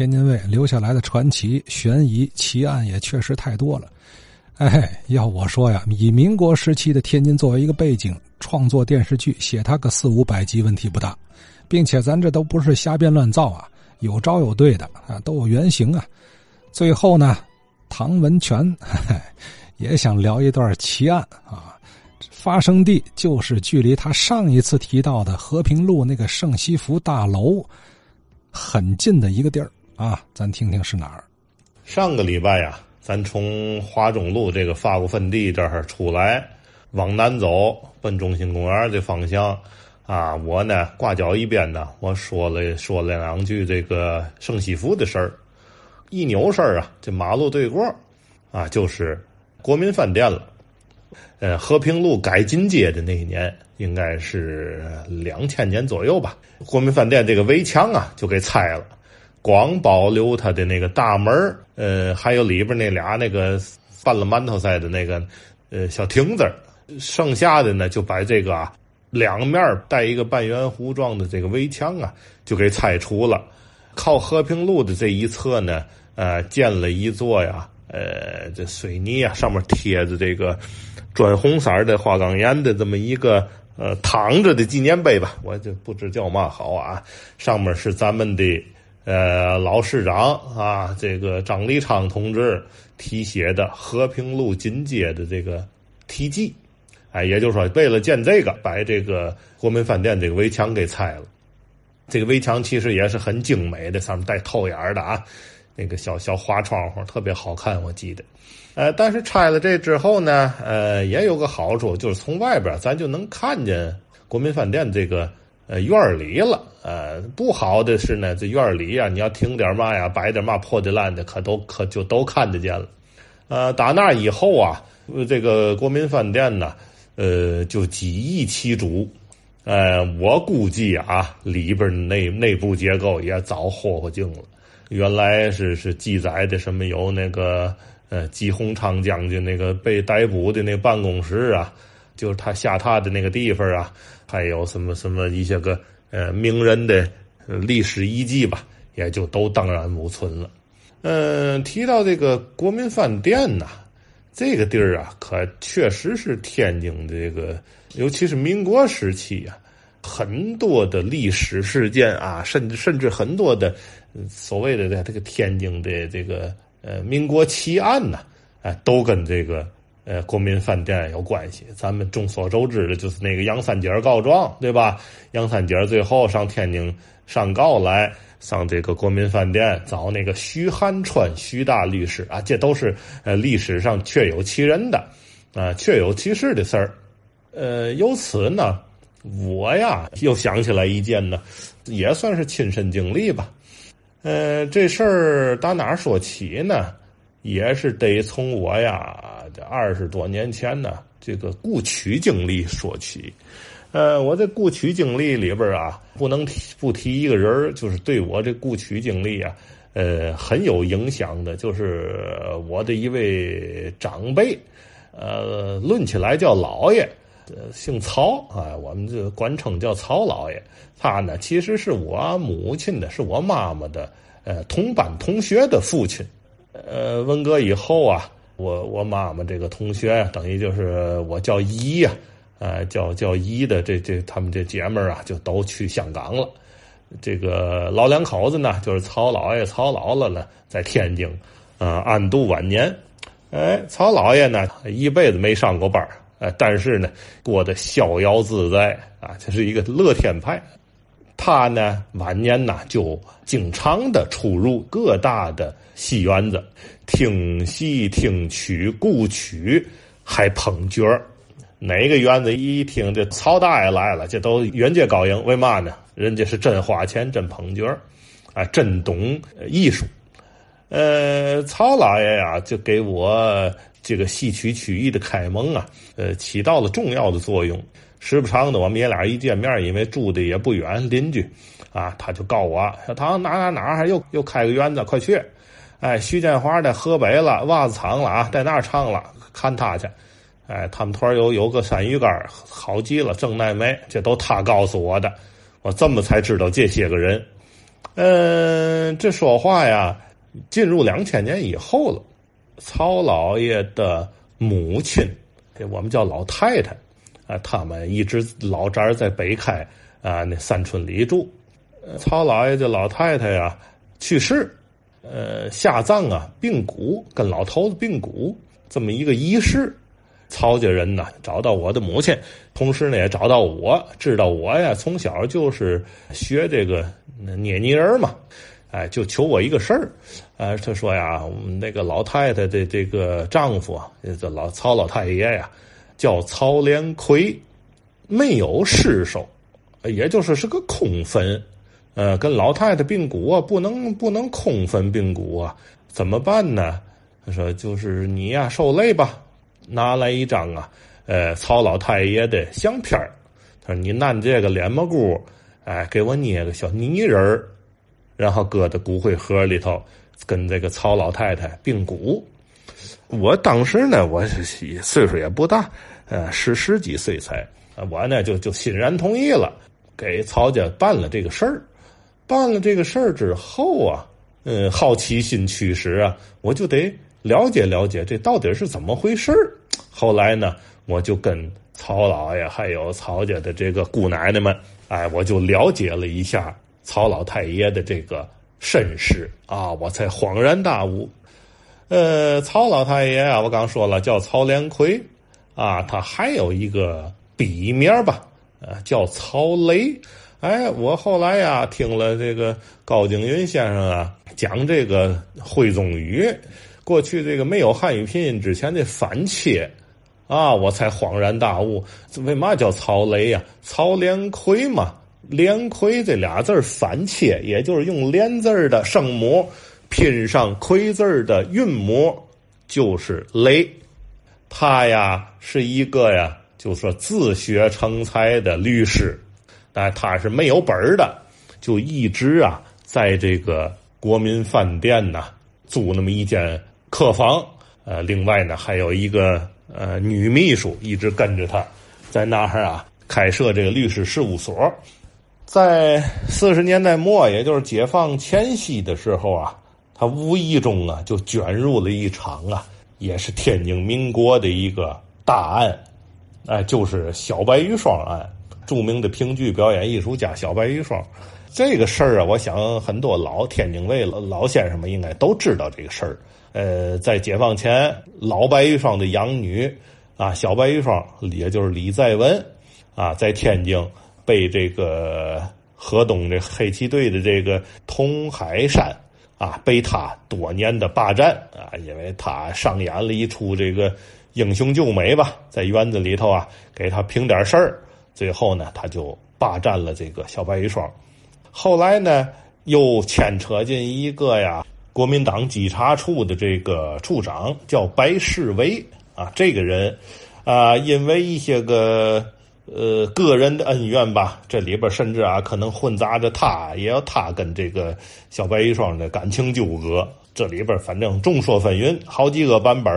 天津卫留下来的传奇、悬疑、奇案也确实太多了。哎，要我说呀，以民国时期的天津作为一个背景，创作电视剧，写它个四五百集问题不大，并且咱这都不是瞎编乱造啊，有招有对的啊，都有原型啊。最后呢，唐文全 也想聊一段奇案啊，发生地就是距离他上一次提到的和平路那个圣西福大楼很近的一个地儿啊，咱听听是哪儿。上个礼拜呀。咱从华中路这个法国分地这儿出来，往南走，奔中心公园这方向，啊，我呢挂脚一边呢，我说了说了两句这个圣西服的事儿，一扭身啊，这马路对过，啊，就是国民饭店了。呃，和平路改金街的那一年，应该是两千年左右吧。国民饭店这个围墙啊，就给拆了。光保留它的那个大门呃，还有里边那俩那个拌了馒头塞的那个呃小亭子剩下的呢就把这个啊两面带一个半圆弧状的这个围墙啊就给拆除了。靠和平路的这一侧呢，呃，建了一座呀，呃，这水泥啊上面贴着这个砖红色的花岗岩的这么一个呃躺着的纪念碑吧，我就不知叫嘛好啊，上面是咱们的。呃，老市长啊，这个张立昌同志题写的和平路金街的这个题记，哎，也就是说，为了建这个，把这个国民饭店这个围墙给拆了。这个围墙其实也是很精美的，上面带透眼的啊，那个小小花窗户特别好看，我记得。呃，但是拆了这之后呢，呃，也有个好处，就是从外边咱就能看见国民饭店这个。呃，院里了，呃，不好的是呢，这院里啊，你要停点嘛呀，摆点嘛破的烂的，可都可就都看得见了。呃，打那以后啊，这个国民饭店呢，呃，就几易其主。呃，我估计啊，里边内内部结构也早霍霍净了。原来是是记载的什么有那个呃，季鸿昌将军那个被逮捕的那办公室啊。就是他下榻的那个地方啊，还有什么什么一些个呃名人的历史遗迹吧，也就都荡然无存了。嗯，提到这个国民饭店呐，这个地儿啊，可确实是天津这个，尤其是民国时期啊，很多的历史事件啊，甚至甚至很多的所谓的在这个天津的这个呃民国奇案呐，哎，都跟这个。呃，国民饭店有关系，咱们众所周知的就是那个杨三姐告状，对吧？杨三姐最后上天津上告来，上这个国民饭店找那个徐汉川徐大律师啊，这都是呃历史上确有其人的啊，确有其事的事儿。呃，由此呢，我呀又想起来一件呢，也算是亲身经历吧。呃，这事儿打哪说起呢？也是得从我呀，这二十多年前呢，这个故曲经历说起。呃，我这故曲经历里边啊，不能提不提一个人就是对我这故曲经历啊，呃，很有影响的，就是我的一位长辈，呃，论起来叫老爷，呃姓曹啊，我们这官称叫曹老爷。他呢，其实是我母亲的，是我妈妈的，呃，同班同学的父亲。呃，文革以后啊，我我妈妈这个同学等于就是我叫姨呀，呃，叫叫姨的这这他们这姐们儿啊，就都去香港了。这个老两口子呢，就是曹老爷、曹姥姥呢，在天津啊安度晚年。哎，曹老爷呢，一辈子没上过班呃，但是呢，过得逍遥自在啊，这是一个乐天派。他呢，晚年呢就经常的出入各大的戏园子，听戏听曲故曲，还捧角哪个园子一听这曹大爷来了，这都原界高迎。为嘛呢？人家是真花钱，真捧角啊，真懂艺术。呃，曹老爷呀，就给我这个戏曲曲艺的开蒙啊，呃，起到了重要的作用。时不常的，我们爷俩一见面，因为住的也不远，邻居，啊，他就告我小唐哪哪哪还又又开个园子，快去！哎，徐建华在河北了，袜子厂了啊，在那儿唱了，看他去。哎，他们团有有个山芋干，好极了，郑奈梅，这都他告诉我的，我这么才知道这些个人。嗯，这说话呀，进入两千年以后了。曹老爷的母亲，这我们叫老太太啊，他们一直老宅在北开啊，那三村里住。曹老爷这老太太呀去世，呃，下葬啊，病骨跟老头子病骨这么一个仪式。曹家人呢找到我的母亲，同时呢也找到我，知道我呀从小就是学这个捏泥人嘛。哎，就求我一个事儿，呃，他说呀，那个老太太的这个丈夫啊，这老曹老太爷呀，叫曹连魁，没有尸首，也就是是个空坟，呃，跟老太太并骨啊，不能不能空坟并骨啊，怎么办呢？他说就是你呀，受累吧，拿来一张啊，呃，曹老太爷的相片他说你拿这个脸模骨，哎，给我捏个小泥人。然后搁在骨灰盒里头，跟这个曹老太太并骨。我当时呢，我岁数也不大，呃，十十几岁才，我呢就就欣然同意了，给曹家办了这个事儿。办了这个事儿之后啊，嗯，好奇心驱使啊，我就得了解了解这到底是怎么回事后来呢，我就跟曹老爷还有曹家的这个姑奶奶们，哎，我就了解了一下。曹老太爷的这个身世啊，我才恍然大悟。呃，曹老太爷啊，我刚说了叫曹连魁啊，他还有一个笔名吧，呃，叫曹雷。哎，我后来呀听了这个高景云先生啊讲这个徽宗语，过去这个没有汉语拼音之前的反切啊，我才恍然大悟，为嘛叫曹雷呀？曹连魁嘛。连魁这俩字反切，也就是用连字的声母拼上魁字的韵母，就是雷。他呀是一个呀，就说自学成才的律师，但他是没有本的，就一直啊在这个国民饭店呐租那么一间客房。呃，另外呢还有一个呃女秘书一直跟着他，在那儿啊开设这个律师事务所。在四十年代末，也就是解放前夕的时候啊，他无意中啊就卷入了一场啊，也是天津民国的一个大案，哎，就是小白玉霜案。著名的评剧表演艺术家小白玉霜，这个事儿啊，我想很多老天津卫老老先生们应该都知道这个事儿。呃，在解放前，老白玉霜的养女啊，小白玉霜，也就是李在文啊，在天津。被这个河东这黑旗队的这个童海山啊，被他多年的霸占啊，因为他上演了一出这个英雄救美吧，在园子里头啊，给他评点事儿，最后呢，他就霸占了这个小白玉霜。后来呢，又牵扯进一个呀，国民党稽查处的这个处长叫白世维啊，这个人啊，因为一些个。呃，个人的恩怨吧，这里边甚至啊，可能混杂着他，也有他跟这个小白玉霜的感情纠葛。这里边反正众说纷纭，好几个版本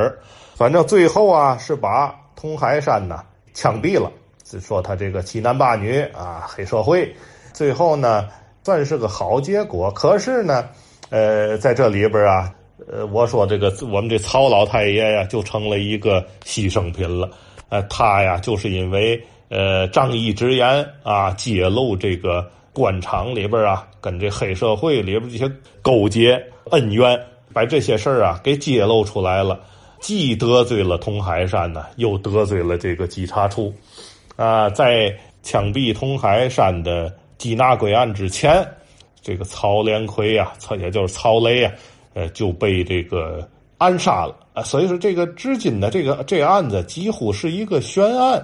反正最后啊，是把童海山呢枪毙了，是说他这个欺男霸女啊，黑社会。最后呢，算是个好结果。可是呢，呃，在这里边啊，呃，我说这个我们这曹老太爷呀，就成了一个牺牲品了。呃，他呀，就是因为。呃，仗义直言啊，揭露这个官场里边啊，跟这黑社会里边这些勾结恩怨，把这些事儿啊给揭露出来了，既得罪了童海山呢，又得罪了这个稽查处，啊，在枪毙童海山的缉拿归案之前，这个曹连魁啊，曹也就是曹雷啊，呃，就被这个。暗杀了啊！所以说，这个至今呢，这个这案子几乎是一个悬案，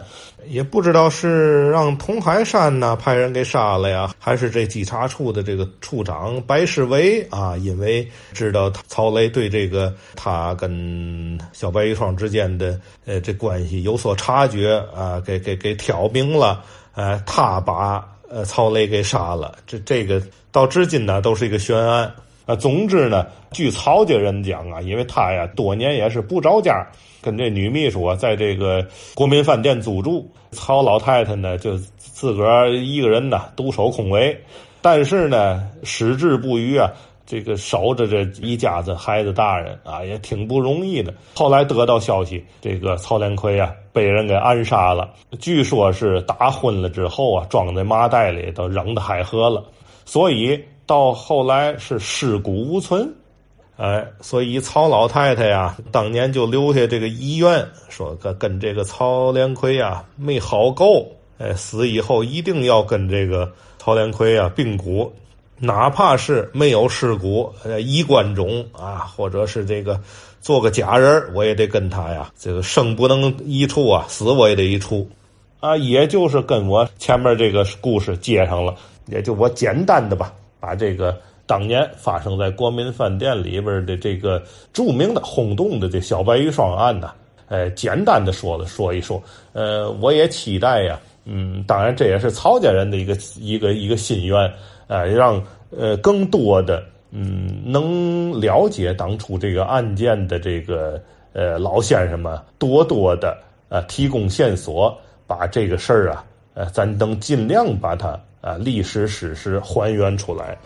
也不知道是让童海山呢派人给杀了呀，还是这稽查处的这个处长白世伟啊，因为知道曹雷对这个他跟小白玉霜之间的呃这关系有所察觉啊，给给给挑明了，呃，他把呃曹雷给杀了。这这个到至今呢，都是一个悬案。啊，总之呢，据曹家人讲啊，因为他呀多年也是不着家，跟这女秘书啊在这个国民饭店租住，曹老太太呢就自个儿一个人呢独守空位，但是呢，矢志不渝啊。这个守着这一家子孩子大人啊，也挺不容易的。后来得到消息，这个曹连魁啊被人给暗杀了。据说是打昏了之后啊，装在麻袋里都扔到海河了。所以到后来是尸骨无存。哎，所以曹老太太呀，当年就留下这个遗愿，说跟跟这个曹连魁啊没好够。哎，死以后一定要跟这个曹连魁啊并骨。哪怕是没有尸骨，呃，衣冠冢啊，或者是这个做个假人我也得跟他呀。这个生不能一处啊，死我也得一处，啊，也就是跟我前面这个故事接上了。也就我简单的吧，把这个当年发生在国民饭店里边的这个著名的轰动的这小白鱼双案呢，呃，简单的说了说一说。呃，我也期待呀，嗯，当然这也是曹家人的一个一个一个心愿。呃，让呃更多的嗯能了解当初这个案件的这个呃老先生们多多的呃提供线索，把这个事儿啊呃咱能尽量把它啊历史史诗还原出来。